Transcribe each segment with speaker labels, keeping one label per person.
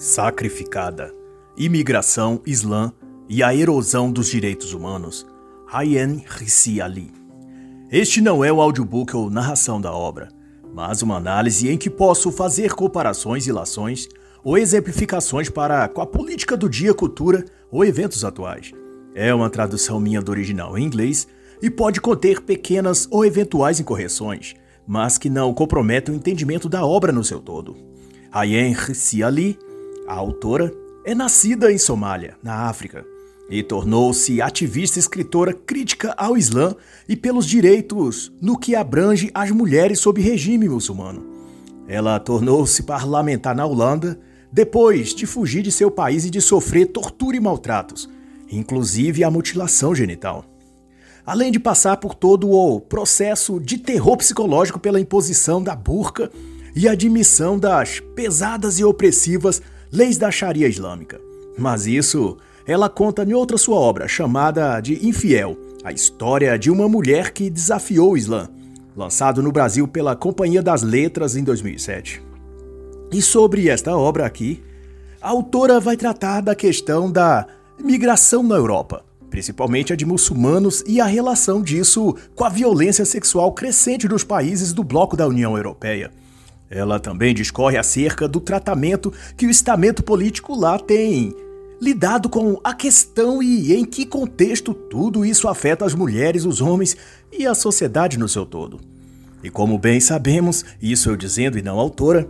Speaker 1: Sacrificada, imigração, Islã e a erosão dos direitos humanos. Ryan Rissi Ali. Este não é o audiobook ou narração da obra, mas uma análise em que posso fazer comparações e lações ou exemplificações para com a política do dia, cultura ou eventos atuais. É uma tradução minha do original em inglês e pode conter pequenas ou eventuais incorreções, mas que não comprometem o entendimento da obra no seu todo. Ryan Rissi Ali a autora é nascida em Somália, na África, e tornou-se ativista escritora crítica ao Islã e pelos direitos no que abrange as mulheres sob regime muçulmano. Ela tornou-se parlamentar na Holanda depois de fugir de seu país e de sofrer tortura e maltratos, inclusive a mutilação genital. Além de passar por todo o processo de terror psicológico pela imposição da burca e admissão das pesadas e opressivas leis da Sharia islâmica. Mas isso ela conta em outra sua obra, chamada de Infiel, a história de uma mulher que desafiou o Islã, lançado no Brasil pela Companhia das Letras em 2007. E sobre esta obra aqui, a autora vai tratar da questão da migração na Europa, principalmente a de muçulmanos e a relação disso com a violência sexual crescente nos países do bloco da União Europeia. Ela também discorre acerca do tratamento que o estamento político lá tem lidado com a questão e em que contexto tudo isso afeta as mulheres, os homens e a sociedade no seu todo. E como bem sabemos, isso eu dizendo e não autora,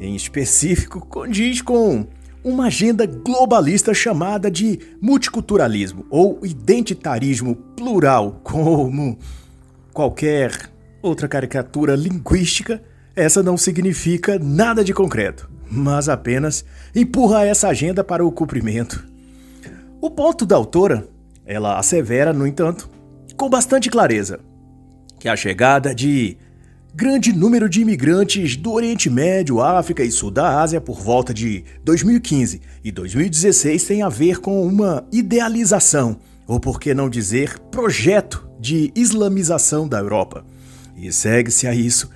Speaker 1: em específico condiz com uma agenda globalista chamada de multiculturalismo ou identitarismo plural, como qualquer outra caricatura linguística essa não significa nada de concreto, mas apenas empurra essa agenda para o cumprimento. O ponto da autora, ela assevera, no entanto, com bastante clareza, que a chegada de grande número de imigrantes do Oriente Médio, África e Sul da Ásia por volta de 2015 e 2016 tem a ver com uma idealização, ou por que não dizer projeto de islamização da Europa. E segue-se a isso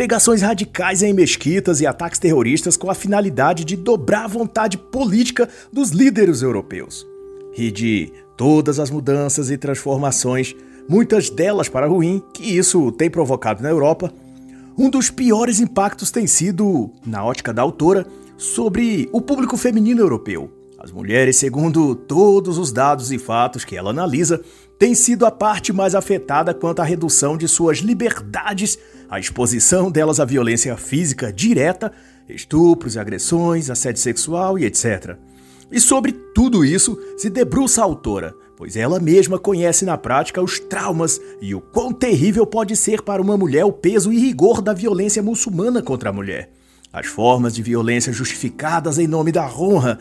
Speaker 1: pregações radicais em mesquitas e ataques terroristas com a finalidade de dobrar a vontade política dos líderes europeus. E de todas as mudanças e transformações, muitas delas para ruim, que isso tem provocado na Europa, um dos piores impactos tem sido, na ótica da autora, sobre o público feminino europeu. As mulheres, segundo todos os dados e fatos que ela analisa, têm sido a parte mais afetada quanto à redução de suas liberdades a exposição delas à violência física direta, estupros, agressões, assédio sexual e etc. E sobre tudo isso se debruça a autora, pois ela mesma conhece na prática os traumas e o quão terrível pode ser para uma mulher o peso e rigor da violência muçulmana contra a mulher. As formas de violência justificadas em nome da honra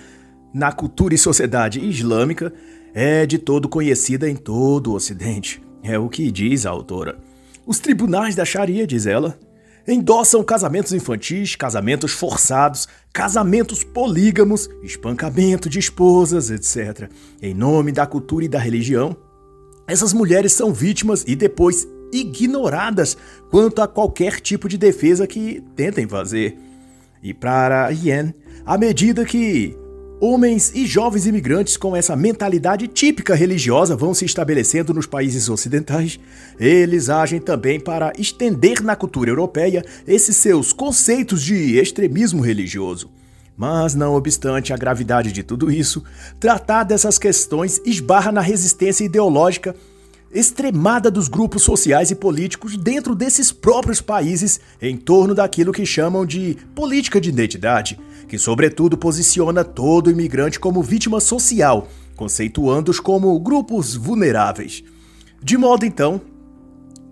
Speaker 1: na cultura e sociedade islâmica é de todo conhecida em todo o Ocidente. É o que diz a autora. Os tribunais da Sharia, diz ela, endossam casamentos infantis, casamentos forçados, casamentos polígamos, espancamento de esposas, etc. Em nome da cultura e da religião, essas mulheres são vítimas e depois ignoradas quanto a qualquer tipo de defesa que tentem fazer. E para Yen, à medida que Homens e jovens imigrantes com essa mentalidade típica religiosa vão se estabelecendo nos países ocidentais. Eles agem também para estender na cultura europeia esses seus conceitos de extremismo religioso. Mas, não obstante a gravidade de tudo isso, tratar dessas questões esbarra na resistência ideológica extremada dos grupos sociais e políticos dentro desses próprios países em torno daquilo que chamam de política de identidade que, sobretudo, posiciona todo imigrante como vítima social, conceituando-os como grupos vulneráveis. De modo, então,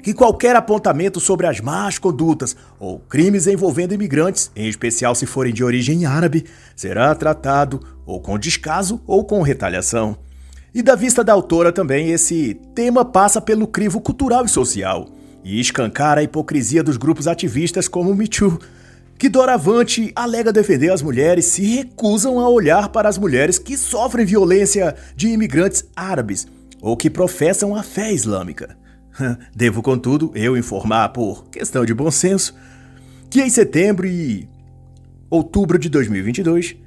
Speaker 1: que qualquer apontamento sobre as más condutas ou crimes envolvendo imigrantes, em especial se forem de origem árabe, será tratado ou com descaso ou com retaliação. E da vista da autora também, esse tema passa pelo crivo cultural e social e escancara a hipocrisia dos grupos ativistas como o Me Too, que doravante alega defender as mulheres se recusam a olhar para as mulheres que sofrem violência de imigrantes árabes ou que professam a fé islâmica. Devo, contudo, eu informar, por questão de bom senso, que em setembro e outubro de 2022,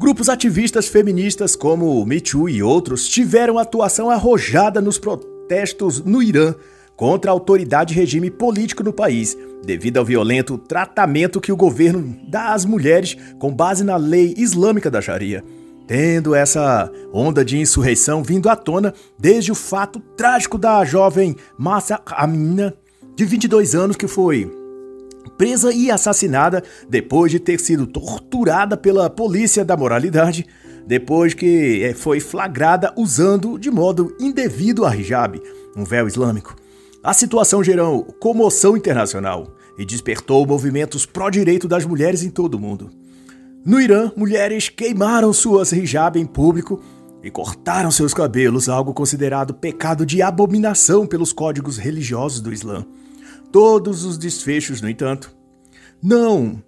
Speaker 1: Grupos ativistas feministas como o Me Too e outros tiveram atuação arrojada nos protestos no Irã contra a autoridade e regime político no país, devido ao violento tratamento que o governo dá às mulheres com base na lei islâmica da Sharia. Tendo essa onda de insurreição vindo à tona desde o fato trágico da jovem Massa Amina, de 22 anos, que foi presa e assassinada depois de ter sido torturada pela polícia da moralidade, depois que eh, foi flagrada usando de modo indevido a hijab, um véu islâmico. A situação gerou comoção internacional e despertou movimentos pró-direito das mulheres em todo o mundo. No Irã, mulheres queimaram suas hijab em público e cortaram seus cabelos, algo considerado pecado de abominação pelos códigos religiosos do Islã. Todos os desfechos, no entanto, não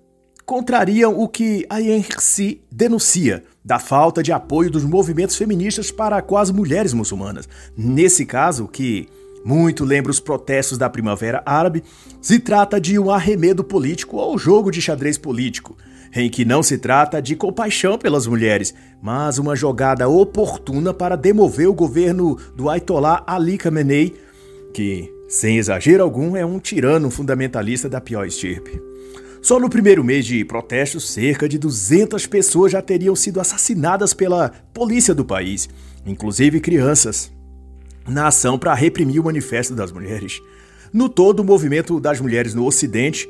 Speaker 1: contrariam o que a INRC denuncia da falta de apoio dos movimentos feministas para com as mulheres muçulmanas. Nesse caso, que muito lembra os protestos da Primavera Árabe, se trata de um arremedo político ou jogo de xadrez político, em que não se trata de compaixão pelas mulheres, mas uma jogada oportuna para demover o governo do Ayatollah Ali Khamenei, que, sem exagero algum, é um tirano fundamentalista da pior estirpe. Só no primeiro mês de protestos, cerca de 200 pessoas já teriam sido assassinadas pela polícia do país, inclusive crianças na ação para reprimir o Manifesto das Mulheres. No todo, o movimento das mulheres no Ocidente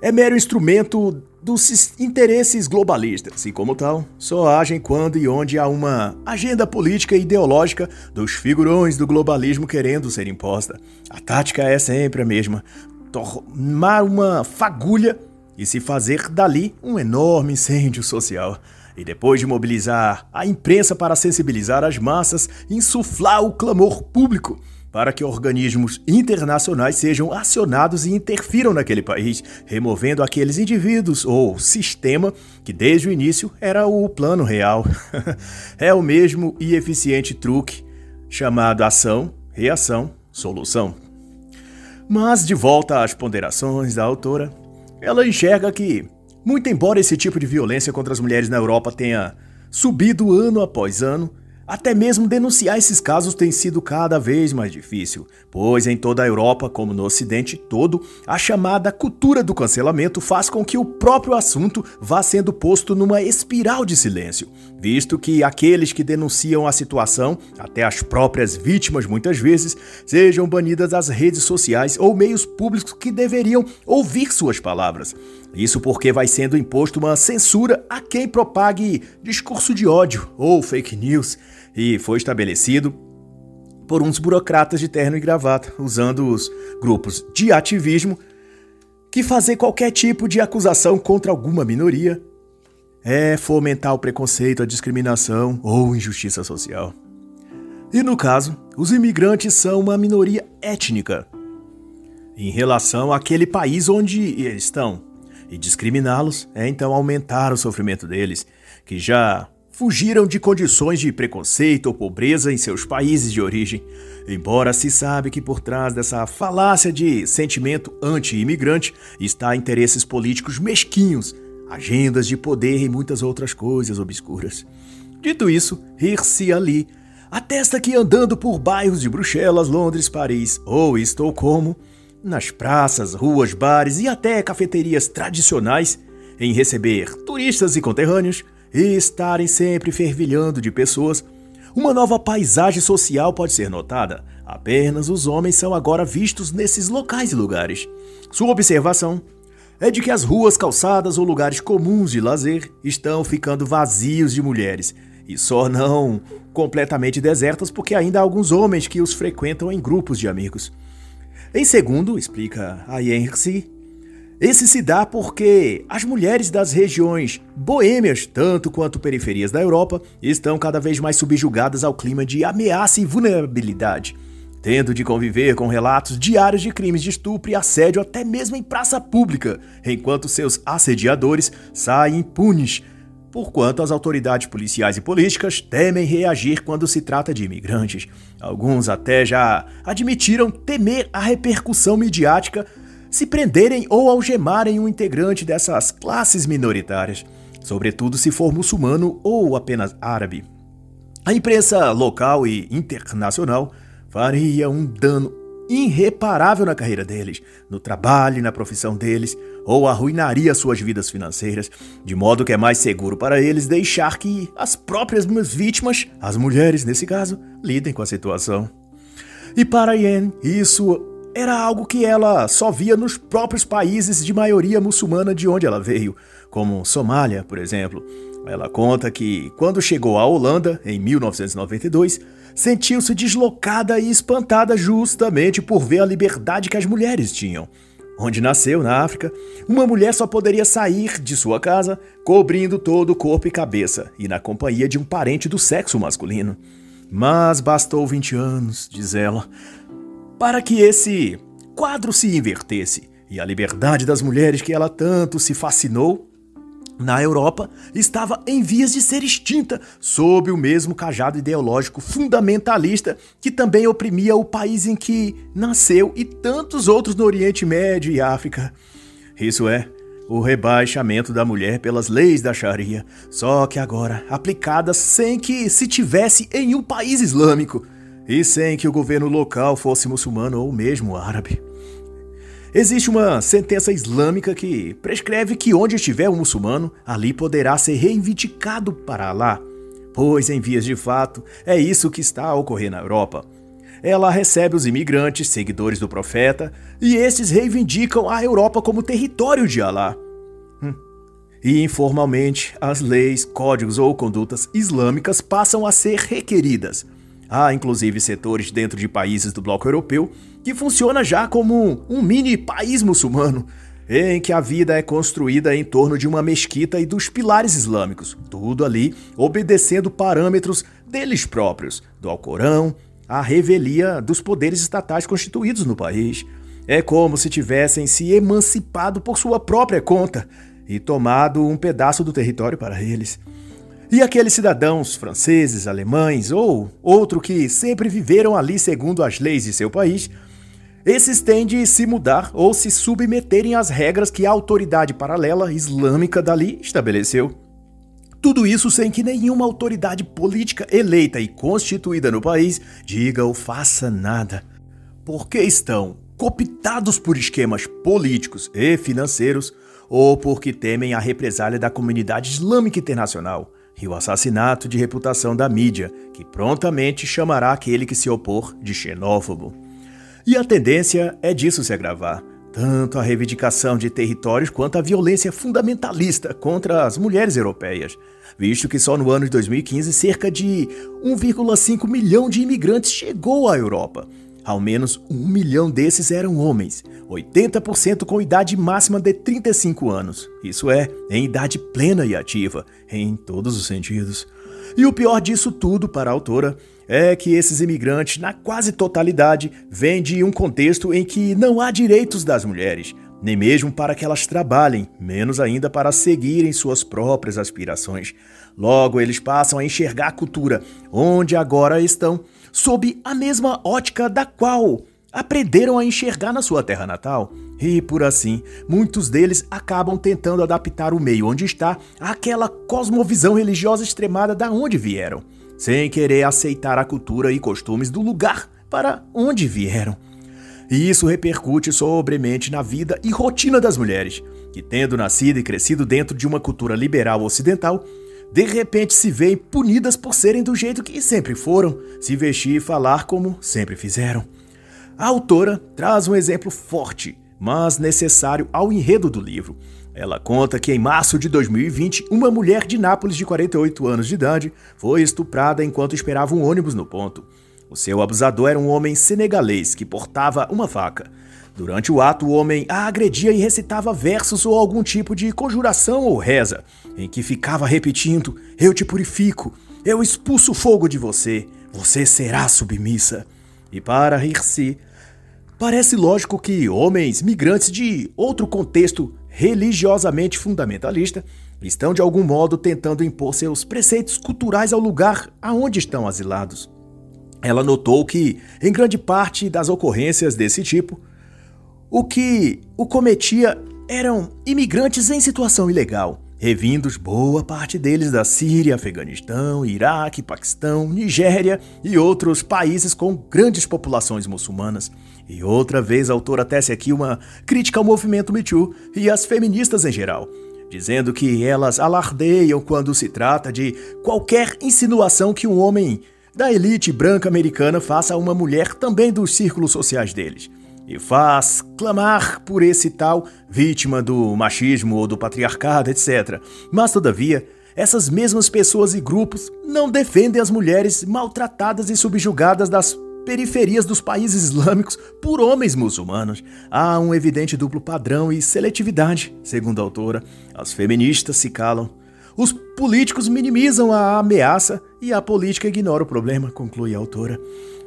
Speaker 1: é mero instrumento dos interesses globalistas e, como tal, só agem quando e onde há uma agenda política e ideológica dos figurões do globalismo querendo ser imposta. A tática é sempre a mesma: tomar uma fagulha e se fazer dali um enorme incêndio social. E depois de mobilizar a imprensa para sensibilizar as massas, insuflar o clamor público para que organismos internacionais sejam acionados e interfiram naquele país, removendo aqueles indivíduos ou sistema que desde o início era o plano real. é o mesmo e eficiente truque chamado ação, reação, solução. Mas de volta às ponderações da autora, ela enxerga que muito embora esse tipo de violência contra as mulheres na Europa tenha subido ano após ano, até mesmo denunciar esses casos tem sido cada vez mais difícil, pois em toda a Europa, como no Ocidente todo, a chamada cultura do cancelamento faz com que o próprio assunto vá sendo posto numa espiral de silêncio, visto que aqueles que denunciam a situação, até as próprias vítimas muitas vezes, sejam banidas das redes sociais ou meios públicos que deveriam ouvir suas palavras. Isso porque vai sendo imposto uma censura a quem propague discurso de ódio ou fake news e foi estabelecido por uns burocratas de terno e gravata, usando os grupos de ativismo que fazer qualquer tipo de acusação contra alguma minoria é fomentar o preconceito, a discriminação ou injustiça social. E no caso, os imigrantes são uma minoria étnica em relação àquele país onde estão, e discriminá-los é então aumentar o sofrimento deles, que já fugiram de condições de preconceito ou pobreza em seus países de origem, embora se sabe que por trás dessa falácia de sentimento anti-imigrante está interesses políticos mesquinhos, agendas de poder e muitas outras coisas obscuras. Dito isso, Hirsi Ali atesta que andando por bairros de Bruxelas, Londres, Paris ou Estocolmo, nas praças, ruas, bares e até cafeterias tradicionais, em receber turistas e conterrâneos, e estarem sempre fervilhando de pessoas, uma nova paisagem social pode ser notada. Apenas os homens são agora vistos nesses locais e lugares. Sua observação é de que as ruas, calçadas ou lugares comuns de lazer estão ficando vazios de mulheres, e só não completamente desertas porque ainda há alguns homens que os frequentam em grupos de amigos. Em segundo, explica a Yensi, esse se dá porque as mulheres das regiões boêmias, tanto quanto periferias da Europa, estão cada vez mais subjugadas ao clima de ameaça e vulnerabilidade, tendo de conviver com relatos diários de crimes de estupro e assédio até mesmo em praça pública, enquanto seus assediadores saem impunes, porquanto as autoridades policiais e políticas temem reagir quando se trata de imigrantes. Alguns até já admitiram temer a repercussão midiática se prenderem ou algemarem um integrante dessas classes minoritárias. sobretudo se for muçulmano ou apenas árabe. A imprensa local e internacional faria um dano irreparável na carreira deles, no trabalho e na profissão deles, ou arruinaria suas vidas financeiras, de modo que é mais seguro para eles deixar que as próprias vítimas, as mulheres nesse caso, lidem com a situação. E para Yen, isso era algo que ela só via nos próprios países de maioria muçulmana de onde ela veio, como Somália, por exemplo. Ela conta que, quando chegou à Holanda, em 1992, sentiu-se deslocada e espantada justamente por ver a liberdade que as mulheres tinham. Onde nasceu, na África, uma mulher só poderia sair de sua casa cobrindo todo o corpo e cabeça e na companhia de um parente do sexo masculino. Mas bastou 20 anos, diz ela, para que esse quadro se invertesse e a liberdade das mulheres que ela tanto se fascinou na Europa, estava em vias de ser extinta sob o mesmo cajado ideológico fundamentalista que também oprimia o país em que nasceu e tantos outros no Oriente Médio e África. Isso é, o rebaixamento da mulher pelas leis da Sharia, só que agora aplicadas sem que se tivesse em um país islâmico e sem que o governo local fosse muçulmano ou mesmo árabe. Existe uma sentença islâmica que prescreve que onde estiver um muçulmano, ali poderá ser reivindicado para Alá. Pois, em vias de fato, é isso que está a ocorrer na Europa. Ela recebe os imigrantes, seguidores do profeta, e estes reivindicam a Europa como território de Alá. Hum. E informalmente, as leis, códigos ou condutas islâmicas passam a ser requeridas. Há inclusive setores dentro de países do bloco europeu que funciona já como um mini país muçulmano, em que a vida é construída em torno de uma mesquita e dos pilares islâmicos, tudo ali obedecendo parâmetros deles próprios, do Alcorão, à revelia dos poderes estatais constituídos no país. É como se tivessem se emancipado por sua própria conta e tomado um pedaço do território para eles. E aqueles cidadãos franceses, alemães ou outro que sempre viveram ali segundo as leis de seu país, esses têm de se mudar ou se submeterem às regras que a autoridade paralela islâmica dali estabeleceu. Tudo isso sem que nenhuma autoridade política eleita e constituída no país diga ou faça nada. Porque estão cooptados por esquemas políticos e financeiros ou porque temem a represália da comunidade islâmica internacional e o assassinato de reputação da mídia, que prontamente chamará aquele que se opor de xenófobo. E a tendência é disso se agravar, tanto a reivindicação de territórios quanto a violência fundamentalista contra as mulheres europeias, visto que só no ano de 2015 cerca de 1,5 milhão de imigrantes chegou à Europa, ao menos um milhão desses eram homens, 80% com idade máxima de 35 anos. Isso é, em idade plena e ativa, em todos os sentidos. E o pior disso tudo para a autora é que esses imigrantes, na quase totalidade, vêm de um contexto em que não há direitos das mulheres, nem mesmo para que elas trabalhem, menos ainda para seguirem suas próprias aspirações. Logo, eles passam a enxergar a cultura, onde agora estão, sob a mesma ótica da qual aprenderam a enxergar na sua terra natal. E por assim, muitos deles acabam tentando adaptar o meio onde está àquela cosmovisão religiosa extremada da onde vieram, sem querer aceitar a cultura e costumes do lugar para onde vieram. E isso repercute sobremente na vida e rotina das mulheres, que, tendo nascido e crescido dentro de uma cultura liberal ocidental, de repente se veem punidas por serem do jeito que sempre foram, se vestir e falar como sempre fizeram. A autora traz um exemplo forte, mas necessário ao enredo do livro. Ela conta que em março de 2020, uma mulher de Nápoles de 48 anos de idade foi estuprada enquanto esperava um ônibus no ponto. O seu abusador era um homem senegalês que portava uma faca. Durante o ato, o homem a agredia e recitava versos ou algum tipo de conjuração ou reza, em que ficava repetindo: Eu te purifico, eu expulso o fogo de você, você será submissa. E para rir-se, parece lógico que homens migrantes de outro contexto religiosamente fundamentalista estão de algum modo tentando impor seus preceitos culturais ao lugar aonde estão asilados. Ela notou que, em grande parte das ocorrências desse tipo, o que o cometia eram imigrantes em situação ilegal, revindos boa parte deles da Síria, Afeganistão, Iraque, Paquistão, Nigéria e outros países com grandes populações muçulmanas. E outra vez a autora tece aqui uma crítica ao movimento Me Too e às feministas em geral, dizendo que elas alardeiam quando se trata de qualquer insinuação que um homem da elite branca americana faça a uma mulher também dos círculos sociais deles e faz clamar por esse tal vítima do machismo ou do patriarcado, etc. Mas, todavia, essas mesmas pessoas e grupos não defendem as mulheres maltratadas e subjugadas das periferias dos países islâmicos por homens muçulmanos. Há um evidente duplo padrão e seletividade, segundo a autora. As feministas se calam. Os políticos minimizam a ameaça e a política ignora o problema, conclui a autora.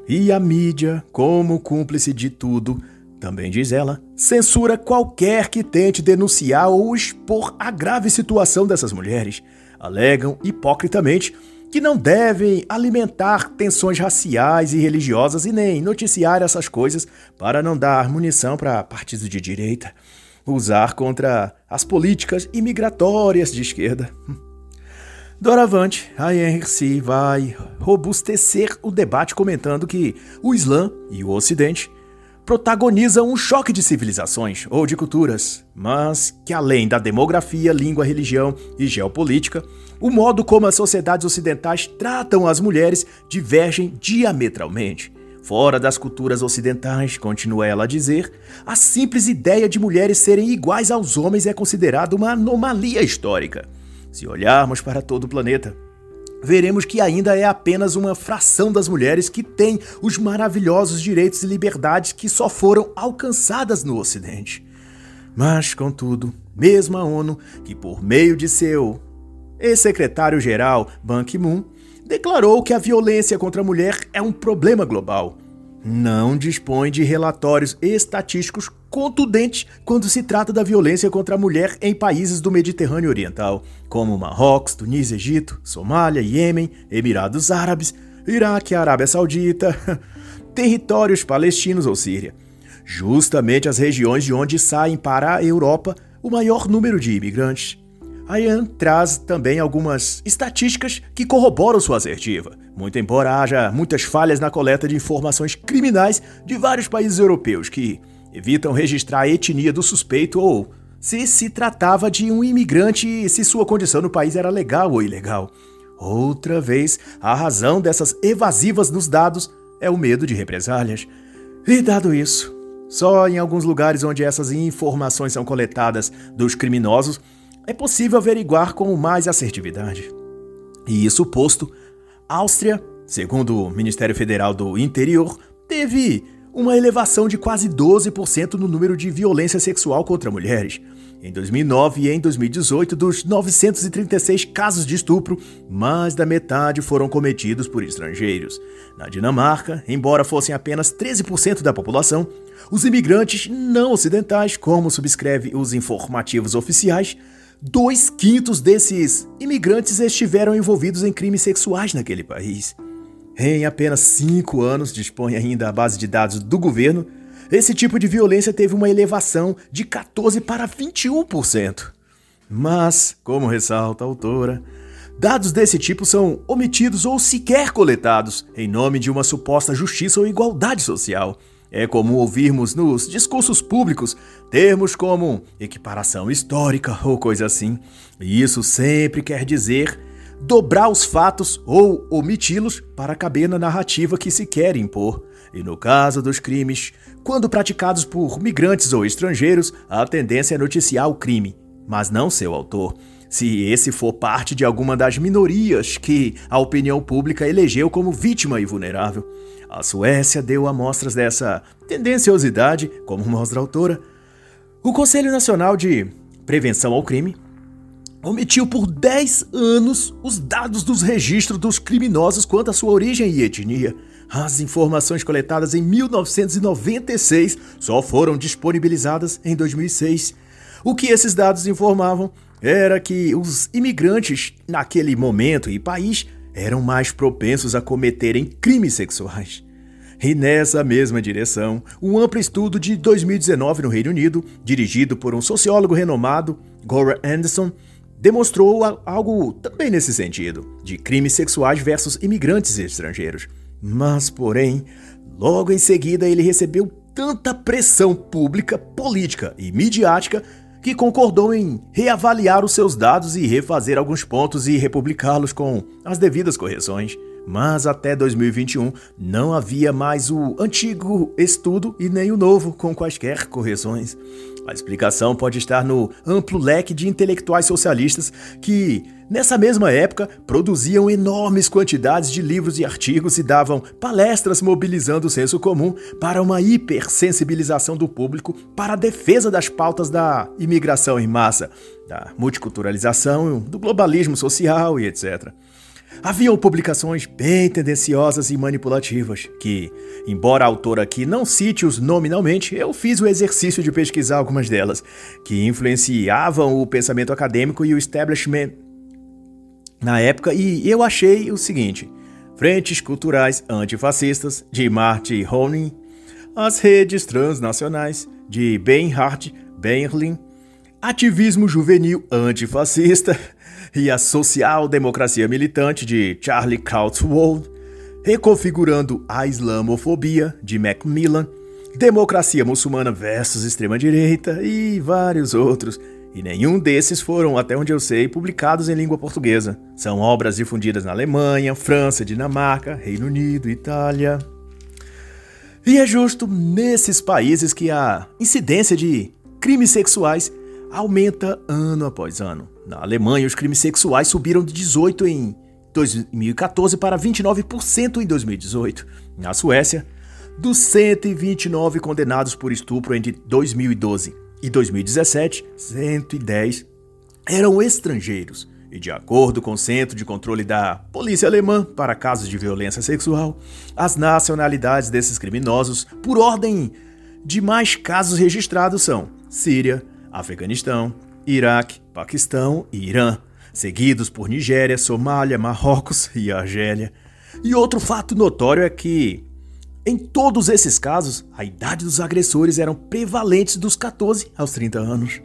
Speaker 1: E a mídia, como cúmplice de tudo, também diz ela, censura qualquer que tente denunciar ou expor a grave situação dessas mulheres. Alegam hipocritamente que não devem alimentar tensões raciais e religiosas e nem noticiar essas coisas para não dar munição para partidos de direita, usar contra as políticas imigratórias de esquerda. Doravante, a Henry vai robustecer o debate comentando que o Islã e o Ocidente protagonizam um choque de civilizações ou de culturas, mas que além da demografia, língua, religião e geopolítica, o modo como as sociedades ocidentais tratam as mulheres divergem diametralmente. Fora das culturas ocidentais, continua ela a dizer, a simples ideia de mulheres serem iguais aos homens é considerada uma anomalia histórica. Se olharmos para todo o planeta, veremos que ainda é apenas uma fração das mulheres que tem os maravilhosos direitos e liberdades que só foram alcançadas no Ocidente. Mas, contudo, mesmo a ONU, que por meio de seu ex-secretário-geral Ban Ki-moon, declarou que a violência contra a mulher é um problema global não dispõe de relatórios estatísticos contundentes quando se trata da violência contra a mulher em países do Mediterrâneo Oriental, como Marrocos, Tunísia, Egito, Somália, Iêmen, Emirados Árabes, Iraque, Arábia Saudita, territórios palestinos ou Síria. Justamente as regiões de onde saem para a Europa o maior número de imigrantes. A Ian traz também algumas estatísticas que corroboram sua assertiva, muito embora haja muitas falhas na coleta de informações criminais de vários países europeus que evitam registrar a etnia do suspeito ou se se tratava de um imigrante e se sua condição no país era legal ou ilegal. Outra vez, a razão dessas evasivas nos dados é o medo de represálias. E dado isso, só em alguns lugares onde essas informações são coletadas dos criminosos é possível averiguar com mais assertividade. E isso posto, Áustria, segundo o Ministério Federal do Interior, teve uma elevação de quase 12% no número de violência sexual contra mulheres. Em 2009 e em 2018, dos 936 casos de estupro, mais da metade foram cometidos por estrangeiros. Na Dinamarca, embora fossem apenas 13% da população, os imigrantes não ocidentais, como subscreve os informativos oficiais, Dois quintos desses imigrantes estiveram envolvidos em crimes sexuais naquele país. Em apenas cinco anos, dispõe ainda a base de dados do governo, esse tipo de violência teve uma elevação de 14% para 21%. Mas, como ressalta a autora, dados desse tipo são omitidos ou sequer coletados em nome de uma suposta justiça ou igualdade social é comum ouvirmos nos discursos públicos termos como equiparação histórica ou coisa assim. E isso sempre quer dizer dobrar os fatos ou omiti-los para caber na narrativa que se quer impor. E no caso dos crimes, quando praticados por migrantes ou estrangeiros, a tendência é noticiar o crime, mas não seu autor. Se esse for parte de alguma das minorias que a opinião pública elegeu como vítima e vulnerável. A Suécia deu amostras dessa tendenciosidade, como mostra a autora. O Conselho Nacional de Prevenção ao Crime omitiu por 10 anos os dados dos registros dos criminosos quanto à sua origem e etnia. As informações coletadas em 1996 só foram disponibilizadas em 2006. O que esses dados informavam era que os imigrantes naquele momento e país eram mais propensos a cometerem crimes sexuais. E nessa mesma direção, um amplo estudo de 2019 no Reino Unido, dirigido por um sociólogo renomado, Gora Anderson, demonstrou algo também nesse sentido, de crimes sexuais versus imigrantes estrangeiros. Mas, porém, logo em seguida ele recebeu tanta pressão pública, política e midiática que concordou em reavaliar os seus dados e refazer alguns pontos e republicá-los com as devidas correções. Mas até 2021 não havia mais o antigo estudo e nem o novo com quaisquer correções. A explicação pode estar no amplo leque de intelectuais socialistas que, nessa mesma época, produziam enormes quantidades de livros e artigos e davam palestras mobilizando o senso comum para uma hipersensibilização do público para a defesa das pautas da imigração em massa, da multiculturalização, do globalismo social e etc. Haviam publicações bem tendenciosas e manipulativas que, embora a autora aqui não cite-os nominalmente, eu fiz o exercício de pesquisar algumas delas, que influenciavam o pensamento acadêmico e o establishment na época, e eu achei o seguinte: Frentes Culturais Antifascistas, de Marty Honing, as redes transnacionais, de Bernhard Berlin, Ativismo Juvenil Antifascista, e a social-democracia militante de Charlie Krautwold, reconfigurando a islamofobia de Macmillan, democracia muçulmana versus extrema-direita e vários outros. E nenhum desses foram, até onde eu sei, publicados em língua portuguesa. São obras difundidas na Alemanha, França, Dinamarca, Reino Unido, Itália. E é justo nesses países que a incidência de crimes sexuais aumenta ano após ano. Na Alemanha, os crimes sexuais subiram de 18 em 2014 para 29% em 2018. Na Suécia, dos 129 condenados por estupro entre 2012 e 2017, 110 eram estrangeiros. E de acordo com o Centro de Controle da Polícia Alemã para casos de violência sexual, as nacionalidades desses criminosos, por ordem de mais casos registrados, são Síria, Afeganistão, Iraque, Paquistão e Irã, seguidos por Nigéria, Somália, Marrocos e Argélia. E outro fato notório é que, em todos esses casos, a idade dos agressores eram prevalentes dos 14 aos 30 anos.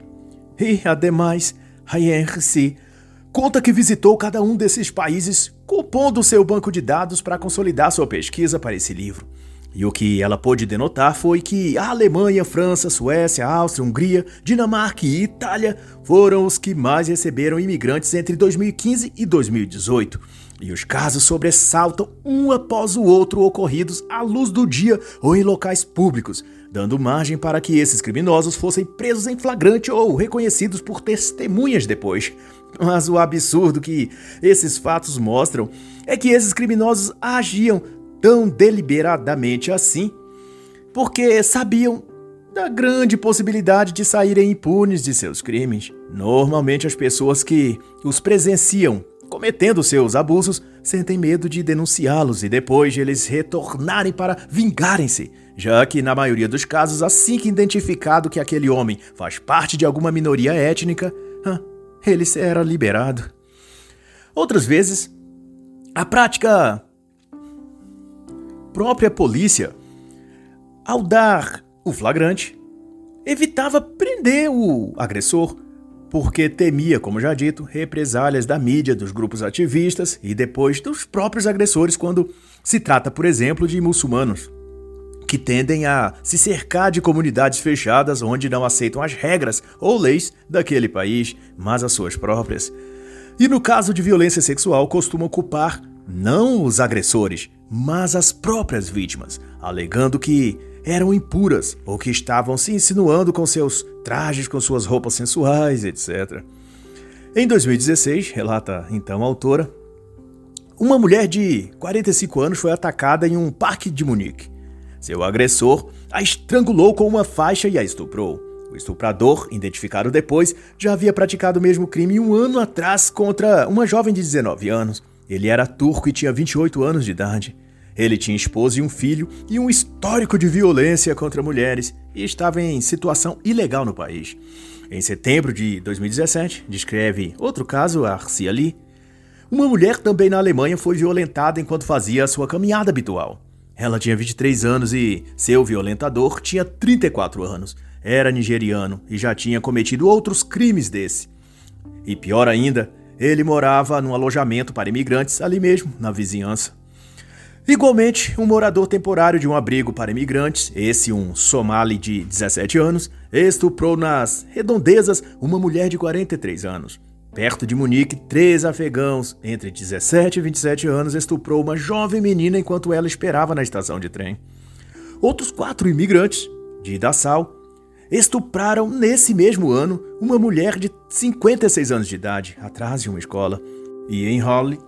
Speaker 1: E, ademais, a INRC conta que visitou cada um desses países, compondo seu banco de dados para consolidar sua pesquisa para esse livro. E o que ela pôde denotar foi que a Alemanha, França, Suécia, Áustria, Hungria, Dinamarca e Itália foram os que mais receberam imigrantes entre 2015 e 2018. E os casos sobressaltam um após o outro ocorridos à luz do dia ou em locais públicos, dando margem para que esses criminosos fossem presos em flagrante ou reconhecidos por testemunhas depois. Mas o absurdo que esses fatos mostram é que esses criminosos agiam tão deliberadamente assim, porque sabiam da grande possibilidade de saírem impunes de seus crimes. Normalmente, as pessoas que os presenciam cometendo seus abusos sentem medo de denunciá-los e depois de eles retornarem para vingarem-se, já que, na maioria dos casos, assim que identificado que aquele homem faz parte de alguma minoria étnica, ele será liberado. Outras vezes, a prática própria polícia, ao dar o flagrante, evitava prender o agressor, porque temia, como já dito, represálias da mídia, dos grupos ativistas e depois dos próprios agressores quando se trata, por exemplo, de muçulmanos, que tendem a se cercar de comunidades fechadas onde não aceitam as regras ou leis daquele país, mas as suas próprias. E no caso de violência sexual, costumam culpar não os agressores, mas as próprias vítimas, alegando que eram impuras ou que estavam se insinuando com seus trajes, com suas roupas sensuais, etc. Em 2016, relata então a autora, uma mulher de 45 anos foi atacada em um parque de Munique. Seu agressor a estrangulou com uma faixa e a estuprou. O estuprador, identificado depois, já havia praticado o mesmo crime um ano atrás contra uma jovem de 19 anos. Ele era turco e tinha 28 anos de idade. Ele tinha esposa e um filho e um histórico de violência contra mulheres e estava em situação ilegal no país. Em setembro de 2017, descreve outro caso, Arcia Lee, uma mulher também na Alemanha foi violentada enquanto fazia sua caminhada habitual. Ela tinha 23 anos e seu violentador tinha 34 anos. Era nigeriano e já tinha cometido outros crimes desse. E pior ainda, ele morava num alojamento para imigrantes ali mesmo, na vizinhança. Igualmente, um morador temporário de um abrigo para imigrantes, esse um somali de 17 anos, estuprou nas redondezas uma mulher de 43 anos. Perto de Munique, três afegãos entre 17 e 27 anos estuprou uma jovem menina enquanto ela esperava na estação de trem. Outros quatro imigrantes, de Dassau, estupraram nesse mesmo ano uma mulher de 56 anos de idade, atrás de uma escola. E em Holly,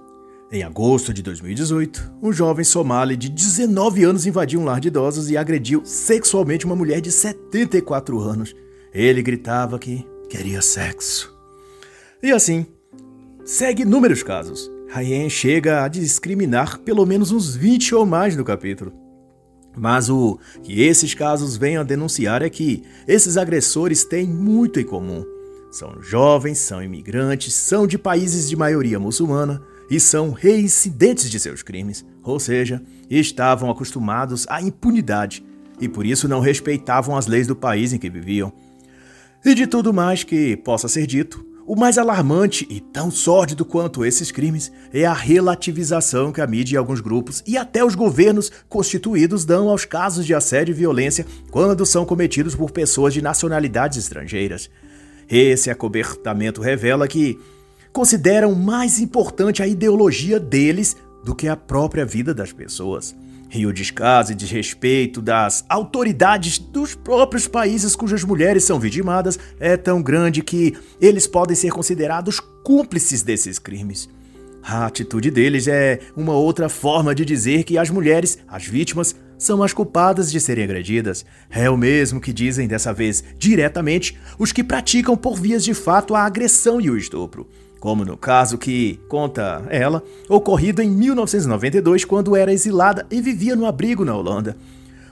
Speaker 1: em agosto de 2018, um jovem somali de 19 anos invadiu um lar de idosos e agrediu sexualmente uma mulher de 74 anos. Ele gritava que queria sexo. E assim, segue inúmeros casos. Ryan chega a discriminar pelo menos uns 20 ou mais no capítulo. Mas o que esses casos venham a denunciar é que esses agressores têm muito em comum. São jovens, são imigrantes, são de países de maioria muçulmana e são reincidentes de seus crimes, ou seja, estavam acostumados à impunidade e por isso não respeitavam as leis do país em que viviam. E de tudo mais que possa ser dito, o mais alarmante e tão sórdido quanto esses crimes é a relativização que a mídia e alguns grupos e até os governos constituídos dão aos casos de assédio e violência quando são cometidos por pessoas de nacionalidades estrangeiras. Esse acobertamento revela que consideram mais importante a ideologia deles do que a própria vida das pessoas. E o descaso e desrespeito das autoridades dos próprios países cujas mulheres são vitimadas é tão grande que eles podem ser considerados cúmplices desses crimes. A atitude deles é uma outra forma de dizer que as mulheres, as vítimas, são as culpadas de serem agredidas. É o mesmo que dizem dessa vez diretamente os que praticam por vias de fato a agressão e o estupro como no caso que, conta ela, ocorrido em 1992 quando era exilada e vivia no abrigo na Holanda.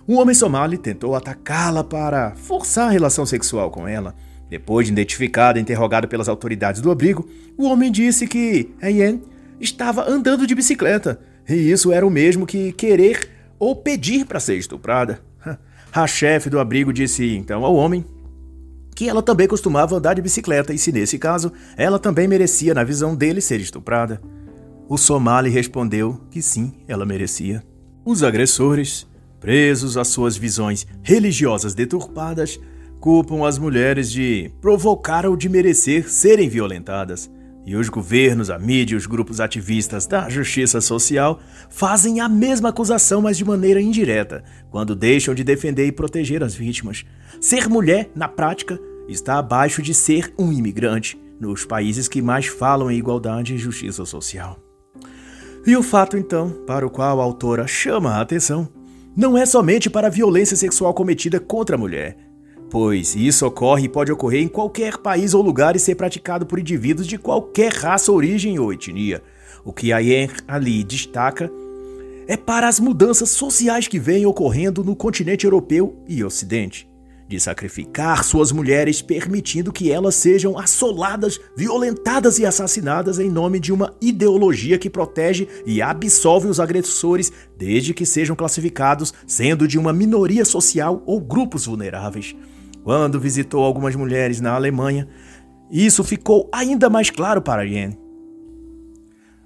Speaker 1: Um homem somali tentou atacá-la para forçar a relação sexual com ela. Depois de identificada e interrogada pelas autoridades do abrigo, o homem disse que Ayen estava andando de bicicleta, e isso era o mesmo que querer ou pedir para ser estuprada. A chefe do abrigo disse então ao homem que ela também costumava andar de bicicleta e se nesse caso ela também merecia, na visão dele, ser estuprada. O Somali respondeu que sim, ela merecia. Os agressores, presos às suas visões religiosas deturpadas, culpam as mulheres de provocar ou de merecer serem violentadas. E os governos, a mídia e os grupos ativistas da justiça social fazem a mesma acusação, mas de maneira indireta, quando deixam de defender e proteger as vítimas. Ser mulher, na prática, está abaixo de ser um imigrante nos países que mais falam em igualdade e justiça social. E o fato, então, para o qual a autora chama a atenção, não é somente para a violência sexual cometida contra a mulher, pois isso ocorre e pode ocorrer em qualquer país ou lugar e ser praticado por indivíduos de qualquer raça, origem ou etnia. O que a Yen ali destaca é para as mudanças sociais que vêm ocorrendo no continente europeu e ocidente. De sacrificar suas mulheres, permitindo que elas sejam assoladas, violentadas e assassinadas em nome de uma ideologia que protege e absolve os agressores, desde que sejam classificados sendo de uma minoria social ou grupos vulneráveis. Quando visitou algumas mulheres na Alemanha, isso ficou ainda mais claro para Yen.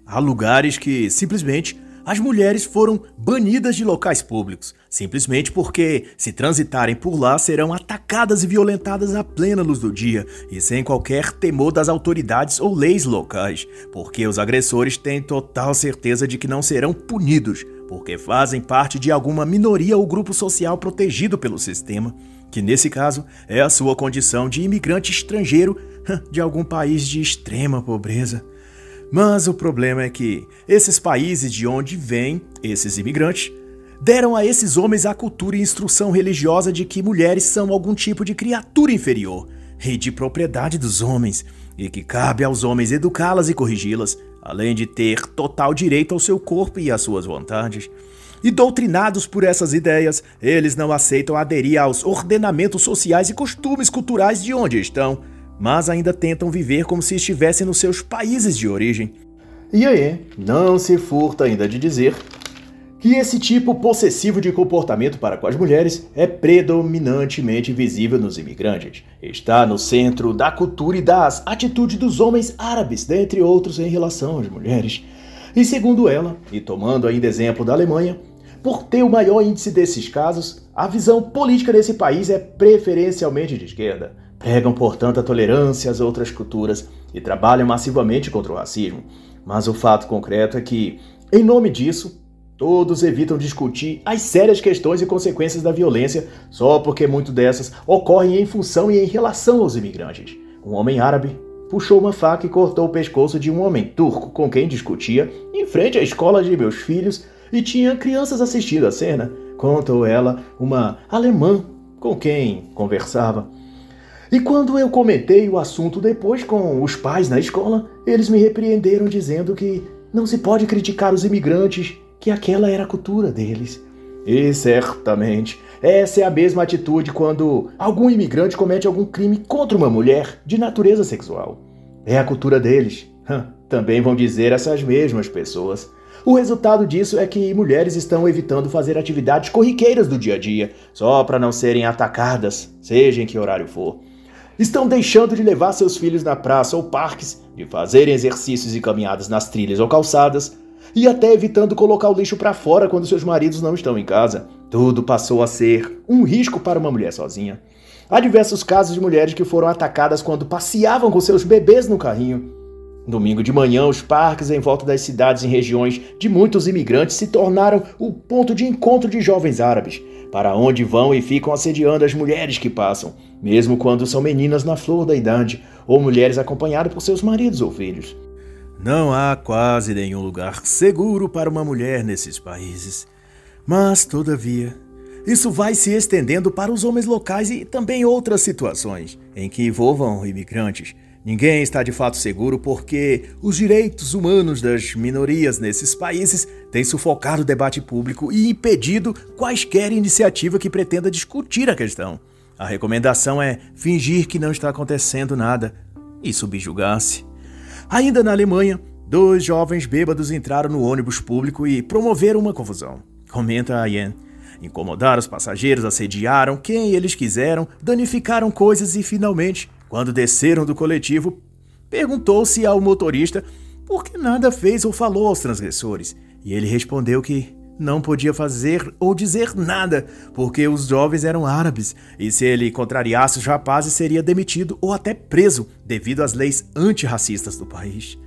Speaker 1: Há lugares que simplesmente as mulheres foram banidas de locais públicos, simplesmente porque, se transitarem por lá, serão atacadas e violentadas à plena luz do dia e sem qualquer temor das autoridades ou leis locais, porque os agressores têm total certeza de que não serão punidos, porque fazem parte de alguma minoria ou grupo social protegido pelo sistema que nesse caso é a sua condição de imigrante estrangeiro de algum país de extrema pobreza. Mas o problema é que esses países de onde vêm esses imigrantes deram a esses homens a cultura e instrução religiosa de que mulheres são algum tipo de criatura inferior e de propriedade dos homens, e que cabe aos homens educá-las e corrigi-las, além de ter total direito ao seu corpo e às suas vontades. E doutrinados por essas ideias, eles não aceitam aderir aos ordenamentos sociais e costumes culturais de onde estão, mas ainda tentam viver como se estivessem nos seus países de origem. E aí, não se furta ainda de dizer que esse tipo possessivo de comportamento para com as mulheres é predominantemente visível nos imigrantes. Está no centro da cultura e das atitudes dos homens árabes, dentre outros, em relação às mulheres. E segundo ela, e tomando ainda exemplo da Alemanha, por ter o maior índice desses casos, a visão política desse país é preferencialmente de esquerda. Pregam, portanto, a tolerância às outras culturas e trabalham massivamente contra o racismo. Mas o fato concreto é que, em nome disso, Todos evitam discutir as sérias questões e consequências da violência só porque muito dessas ocorrem em função e em relação aos imigrantes. Um homem árabe puxou uma faca e cortou o pescoço de um homem turco com quem discutia em frente à escola de meus filhos e tinha crianças assistindo a cena, contou ela, uma alemã com quem conversava. E quando eu comentei o assunto depois com os pais na escola, eles me repreenderam dizendo que não se pode criticar os imigrantes que aquela era a cultura deles. E certamente, essa é a mesma atitude quando algum imigrante comete algum crime contra uma mulher de natureza sexual. É a cultura deles. Também vão dizer essas mesmas pessoas. O resultado disso é que mulheres estão evitando fazer atividades corriqueiras do dia a dia, só para não serem atacadas, seja em que horário for. Estão deixando de levar seus filhos na praça ou parques, de fazerem exercícios e caminhadas nas trilhas ou calçadas, e até evitando colocar o lixo para fora quando seus maridos não estão em casa. Tudo passou a ser um risco para uma mulher sozinha. Há diversos casos de mulheres que foram atacadas quando passeavam com seus bebês no carrinho. Domingo de manhã, os parques em volta das cidades em regiões de muitos imigrantes se tornaram o ponto de encontro de jovens árabes, para onde vão e ficam assediando as mulheres que passam, mesmo quando são meninas na flor da idade ou mulheres acompanhadas por seus maridos ou filhos. Não há quase nenhum lugar seguro para uma mulher nesses países. Mas, todavia, isso vai se estendendo para os homens locais e também outras situações em que envolvam imigrantes. Ninguém está de fato seguro porque os direitos humanos das minorias nesses países têm sufocado o debate público e impedido quaisquer iniciativa que pretenda discutir a questão. A recomendação é fingir que não está acontecendo nada e subjugar-se. Ainda na Alemanha, dois jovens bêbados entraram no ônibus público e promoveram uma confusão. Comenta a Yen. Incomodaram os passageiros, assediaram quem eles quiseram, danificaram coisas e, finalmente, quando desceram do coletivo, perguntou-se ao motorista por que nada fez ou falou aos transgressores. E ele respondeu que não podia fazer ou dizer nada, porque os jovens eram árabes, e se ele contrariasse os rapazes seria demitido ou até preso devido às leis antirracistas do país.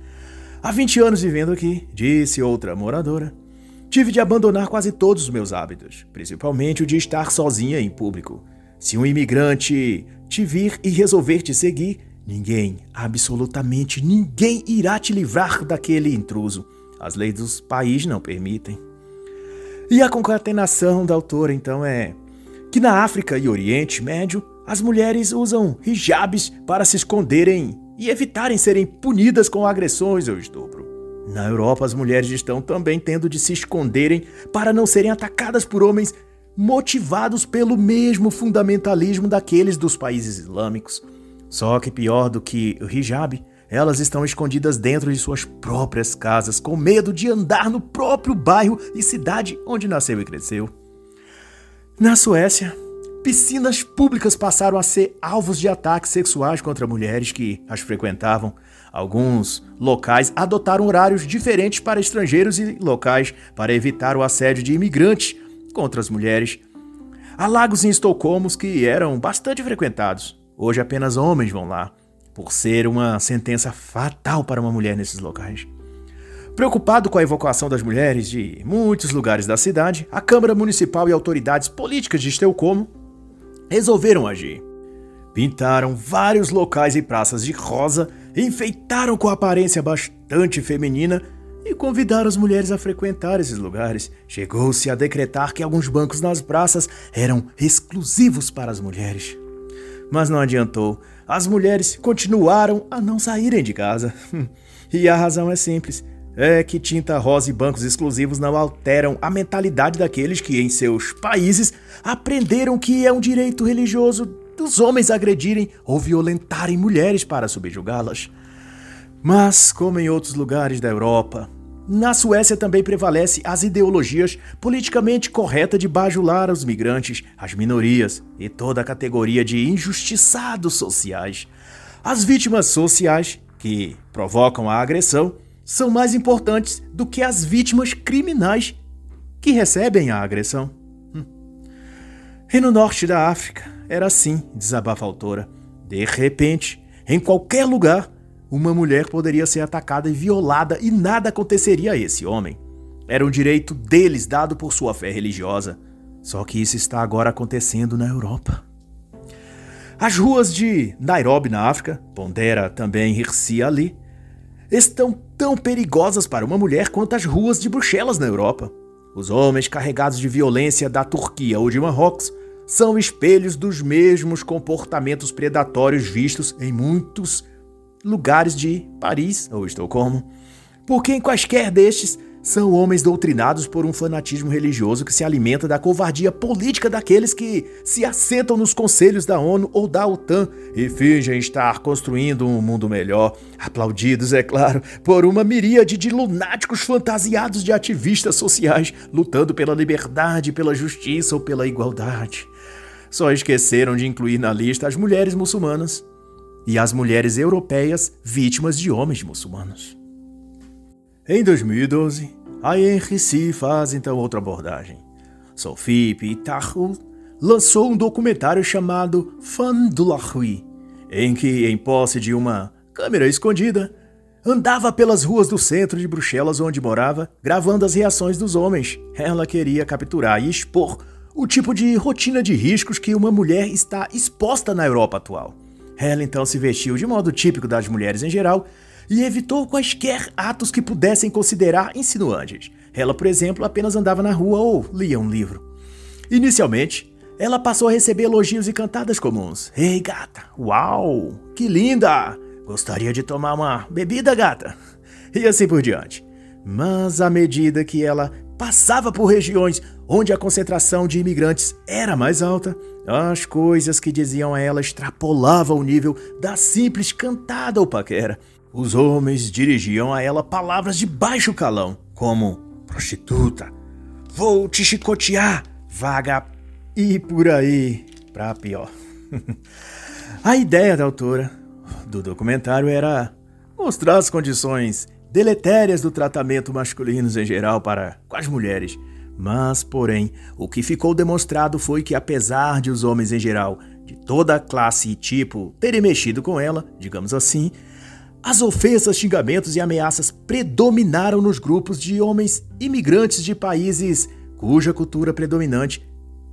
Speaker 1: Há 20 anos vivendo aqui, disse outra moradora, tive de abandonar quase todos os meus hábitos, principalmente o de estar sozinha em público. Se um imigrante te vir e resolver te seguir, ninguém, absolutamente ninguém irá te livrar daquele intruso. As leis dos países não permitem. E a concatenação da autora, então, é que na África e Oriente Médio, as mulheres usam hijabs para se esconderem e evitarem serem punidas com agressões ou estupro. Na Europa, as mulheres estão também tendo de se esconderem para não serem atacadas por homens motivados pelo mesmo fundamentalismo daqueles dos países islâmicos. Só que pior do que o hijab, elas estão escondidas dentro de suas próprias casas, com medo de andar no próprio bairro e cidade onde nasceu e cresceu. Na Suécia, piscinas públicas passaram a ser alvos de ataques sexuais contra mulheres que as frequentavam. Alguns locais adotaram horários diferentes para estrangeiros e locais para evitar o assédio de imigrantes contra as mulheres. Há lagos em Estocolmo que eram bastante frequentados. Hoje apenas homens vão lá por ser uma sentença fatal para uma mulher nesses locais. Preocupado com a evacuação das mulheres de muitos lugares da cidade, a Câmara Municipal e autoridades políticas de Estocolmo resolveram agir. Pintaram vários locais e praças de rosa, enfeitaram com aparência bastante feminina e convidaram as mulheres a frequentar esses lugares. Chegou-se a decretar que alguns bancos nas praças eram exclusivos para as mulheres. Mas não adiantou as mulheres continuaram a não saírem de casa. e a razão é simples: é que tinta rosa e bancos exclusivos não alteram a mentalidade daqueles que, em seus países, aprenderam que é um direito religioso dos homens agredirem ou violentarem mulheres para subjugá-las. Mas, como em outros lugares da Europa, Na Suécia também prevalece as ideologias politicamente corretas de bajular os migrantes, as minorias e toda a categoria de injustiçados sociais. As vítimas sociais, que provocam a agressão, são mais importantes do que as vítimas criminais que recebem a agressão. Hum. E no norte da África era assim, desabafa a autora. De repente, em qualquer lugar, uma mulher poderia ser atacada e violada e nada aconteceria a esse homem. Era um direito deles dado por sua fé religiosa. Só que isso está agora acontecendo na Europa. As ruas de Nairobi, na África, pondera também Hirsi ali, estão tão perigosas para uma mulher quanto as ruas de Bruxelas na Europa. Os homens carregados de violência da Turquia ou de Marrocos são espelhos dos mesmos comportamentos predatórios vistos em muitos lugares de Paris ou Estocolmo, porque em quaisquer destes são homens doutrinados por um fanatismo religioso que se alimenta da covardia política daqueles que se assentam nos conselhos da ONU ou da OTAN e fingem estar construindo um mundo melhor, aplaudidos, é claro, por uma miríade de lunáticos fantasiados de ativistas sociais lutando pela liberdade, pela justiça ou pela igualdade. Só esqueceram de incluir na lista as mulheres muçulmanas e as mulheres europeias vítimas de homens muçulmanos. Em 2012, a Henrici faz então outra abordagem. Sophie Pitahul lançou um documentário chamado Fan du Lahui, em que, em posse de uma câmera escondida, andava pelas ruas do centro de Bruxelas onde morava, gravando as reações dos homens. Ela queria capturar e expor o tipo de rotina de riscos que uma mulher está exposta na Europa atual. Ela então se vestiu de modo típico das mulheres em geral e evitou quaisquer atos que pudessem considerar insinuantes. Ela, por exemplo, apenas andava na rua ou lia um livro. Inicialmente, ela passou a receber elogios e cantadas comuns. Ei, gata! Uau! Que linda! Gostaria de tomar uma bebida, gata? E assim por diante. Mas à medida que ela passava por regiões onde a concentração de imigrantes era mais alta, as coisas que diziam a ela extrapolavam o nível da simples cantada ou paquera. Os homens dirigiam a ela palavras de baixo calão, como prostituta, vou te chicotear, vaga e por aí, pra pior. a ideia da autora do documentário era mostrar as condições deletérias do tratamento masculino em geral para com as mulheres. Mas, porém, o que ficou demonstrado foi que, apesar de os homens em geral, de toda classe e tipo, terem mexido com ela, digamos assim, as ofensas, xingamentos e ameaças predominaram nos grupos de homens imigrantes de países cuja cultura predominante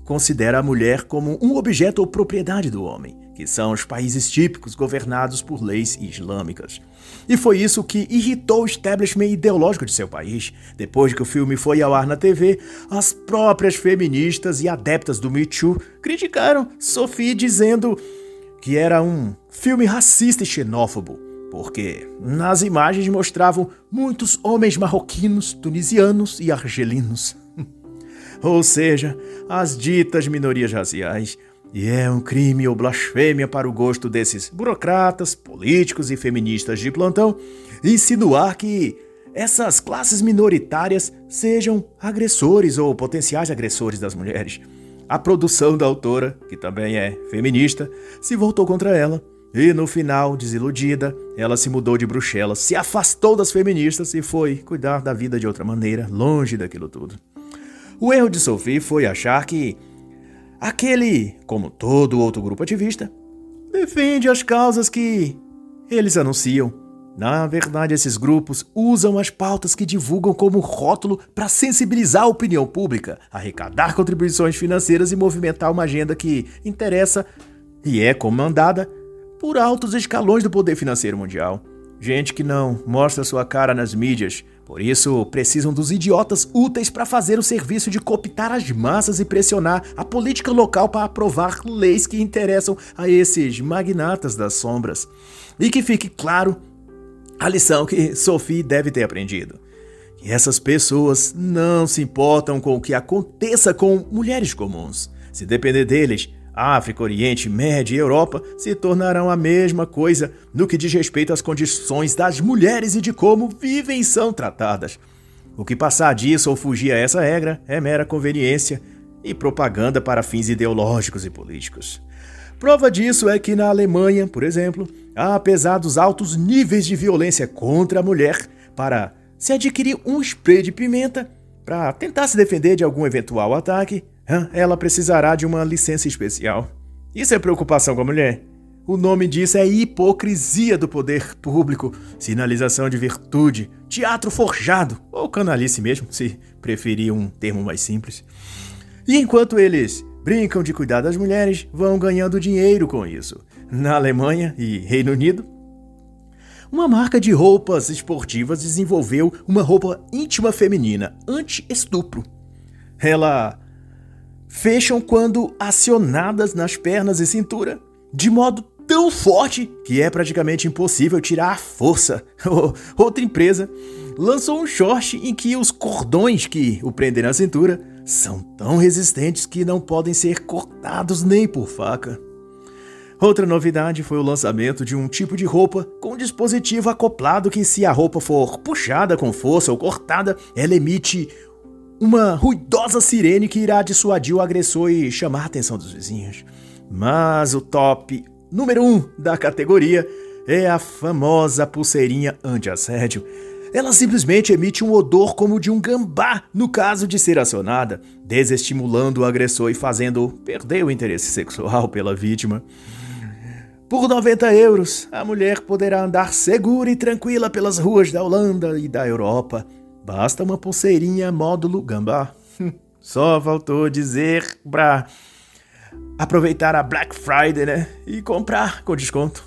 Speaker 1: considera a mulher como um objeto ou propriedade do homem, que são os países típicos governados por leis islâmicas. E foi isso que irritou o establishment ideológico de seu país. Depois que o filme foi ao ar na TV, as próprias feministas e adeptas do Me Too criticaram Sophie dizendo que era um filme racista e xenófobo porque nas imagens mostravam muitos homens marroquinos, tunisianos e argelinos. ou seja, as ditas minorias raciais. E é um crime ou blasfêmia para o gosto desses burocratas, políticos e feministas de plantão insinuar que essas classes minoritárias sejam agressores ou potenciais agressores das mulheres. A produção da autora, que também é feminista, se voltou contra ela e no final, desiludida, ela se mudou de Bruxelas, se afastou das feministas e foi cuidar da vida de outra maneira, longe daquilo tudo. O erro de Sophie foi achar que aquele, como todo outro grupo ativista, defende as causas que eles anunciam. Na verdade, esses grupos usam as pautas que divulgam como rótulo para sensibilizar a opinião pública, arrecadar contribuições financeiras e movimentar uma agenda que interessa e é comandada por altos escalões do poder financeiro mundial. Gente que não mostra sua cara nas mídias, por isso precisam dos idiotas úteis para fazer o serviço de cooptar as massas e pressionar a política local para aprovar leis que interessam a esses magnatas das sombras. E que fique claro a lição que Sophie deve ter aprendido. Que essas pessoas não se importam com o que aconteça com mulheres comuns. Se depender deles, África, Oriente Médio e Europa se tornarão a mesma coisa no que diz respeito às condições das mulheres e de como vivem e são tratadas. O que passar disso ou fugir a essa regra é mera conveniência e propaganda para fins ideológicos e políticos. Prova disso é que na Alemanha, por exemplo, apesar dos altos níveis de violência contra a mulher, para se adquirir um spray de pimenta para tentar se defender de algum eventual ataque, ela precisará de uma licença especial. Isso é preocupação com a mulher? O nome disso é hipocrisia do poder público, sinalização de virtude, teatro forjado, ou canalice mesmo, se preferir um termo mais simples. E enquanto eles brincam de cuidar das mulheres, vão ganhando dinheiro com isso. Na Alemanha e Reino Unido, uma marca de roupas esportivas desenvolveu uma roupa íntima feminina anti-estupro. Ela fecham quando acionadas nas pernas e cintura, de modo tão forte que é praticamente impossível tirar a força. Outra empresa lançou um short em que os cordões que o prendem na cintura são tão resistentes que não podem ser cortados nem por faca. Outra novidade foi o lançamento de um tipo de roupa com dispositivo acoplado que, se a roupa for puxada com força ou cortada, ela emite uma ruidosa sirene que irá dissuadir o agressor e chamar a atenção dos vizinhos. Mas o top número 1 um da categoria é a famosa pulseirinha anti-assédio. Ela simplesmente emite um odor como de um gambá no caso de ser acionada, desestimulando o agressor e fazendo perder o interesse sexual pela vítima. Por 90 euros, a mulher poderá andar segura e tranquila pelas ruas da Holanda e da Europa. Basta uma pulseirinha módulo gambá. Só faltou dizer pra aproveitar a Black Friday, né? E comprar com desconto.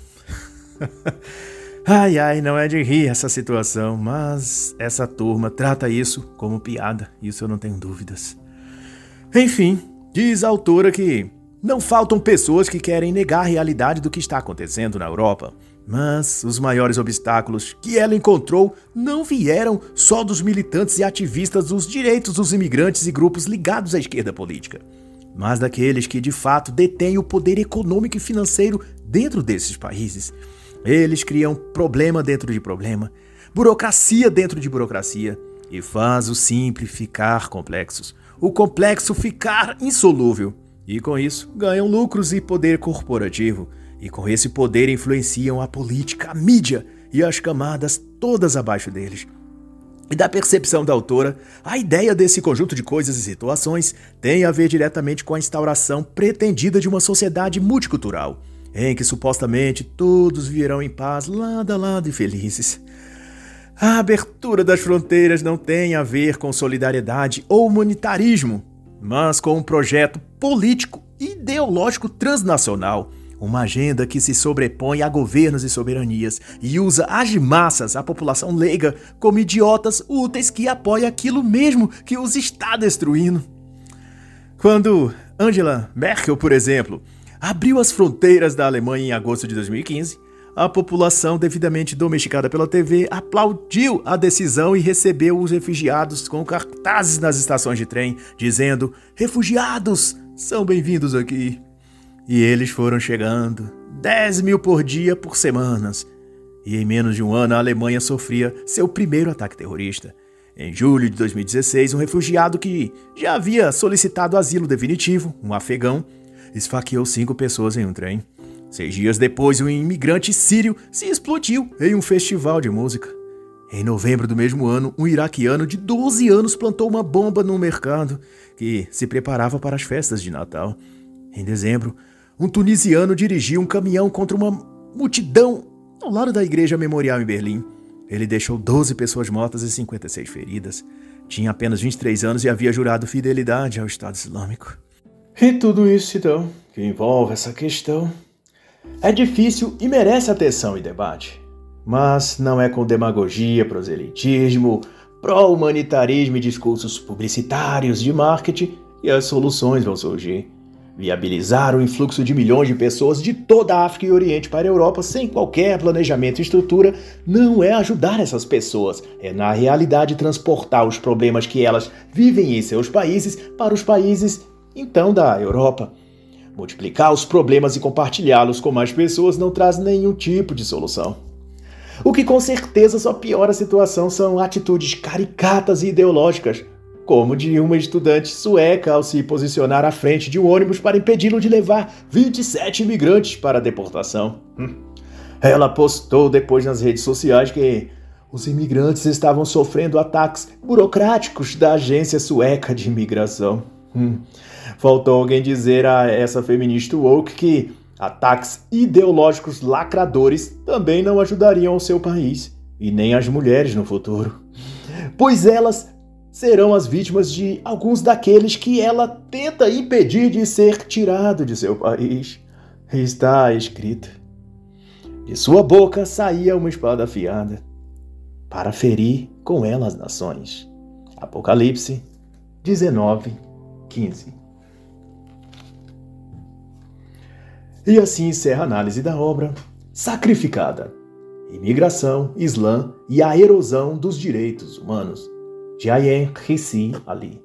Speaker 1: ai, ai, não é de rir essa situação, mas essa turma trata isso como piada, isso eu não tenho dúvidas. Enfim, diz a autora que não faltam pessoas que querem negar a realidade do que está acontecendo na Europa. Mas os maiores obstáculos que ela encontrou não vieram só dos militantes e ativistas dos direitos dos imigrantes e grupos ligados à esquerda política mas daqueles que de fato detêm o poder econômico e financeiro dentro desses países. Eles criam problema dentro de problema, burocracia dentro de burocracia e faz o simples ficar complexos, o complexo ficar insolúvel. E com isso ganham lucros e poder corporativo, e com esse poder influenciam a política, a mídia e as camadas todas abaixo deles. E da percepção da autora, a ideia desse conjunto de coisas e situações tem a ver diretamente com a instauração pretendida de uma sociedade multicultural, em que supostamente todos viverão em paz lado a lado e felizes. A abertura das fronteiras não tem a ver com solidariedade ou humanitarismo, mas com um projeto político ideológico transnacional uma agenda que se sobrepõe a governos e soberanias e usa as massas, a população leiga, como idiotas úteis que apoiam aquilo mesmo que os está destruindo. Quando Angela Merkel, por exemplo, abriu as fronteiras da Alemanha em agosto de 2015, a população devidamente domesticada pela TV aplaudiu a decisão e recebeu os refugiados com cartazes nas estações de trem, dizendo: Refugiados são bem-vindos aqui. E eles foram chegando, 10 mil por dia por semanas. E em menos de um ano a Alemanha sofria seu primeiro ataque terrorista. Em julho de 2016, um refugiado que já havia solicitado asilo definitivo, um afegão, esfaqueou cinco pessoas em um trem. Seis dias depois, um imigrante sírio se explodiu em um festival de música. Em novembro do mesmo ano, um iraquiano de 12 anos plantou uma bomba num mercado que se preparava para as festas de Natal. Em dezembro, um tunisiano dirigiu um caminhão contra uma multidão ao lado da igreja memorial em Berlim. Ele deixou 12 pessoas mortas e 56 feridas. Tinha apenas 23 anos e havia jurado fidelidade ao Estado Islâmico. E tudo isso, então, que envolve essa questão, é difícil e merece atenção e debate. Mas não é com demagogia, proselitismo, pró-humanitarismo e discursos publicitários de marketing que as soluções vão surgir. Viabilizar o influxo de milhões de pessoas de toda a África e Oriente para a Europa sem qualquer planejamento e estrutura não é ajudar essas pessoas, é na realidade transportar os problemas que elas vivem em seus países para os países então da Europa. Multiplicar os problemas e compartilhá-los com mais pessoas não traz nenhum tipo de solução. O que com certeza só piora a situação são atitudes caricatas e ideológicas, como de uma estudante sueca ao se posicionar à frente de um ônibus para impedi-lo de levar 27 imigrantes para a deportação. Hum. Ela postou depois nas redes sociais que os imigrantes estavam sofrendo ataques burocráticos da agência sueca de imigração. Hum. Faltou alguém dizer a essa feminista woke que ataques ideológicos lacradores também não ajudariam o seu país e nem as mulheres no futuro, pois elas serão as vítimas de alguns daqueles que ela tenta impedir de ser tirado de seu país. Está escrito. De sua boca saía uma espada afiada, para ferir com ela as nações. Apocalipse 19, 15. E assim encerra a análise da obra Sacrificada: Imigração, Islã e a Erosão dos Direitos Humanos de Ayen Hissi Ali.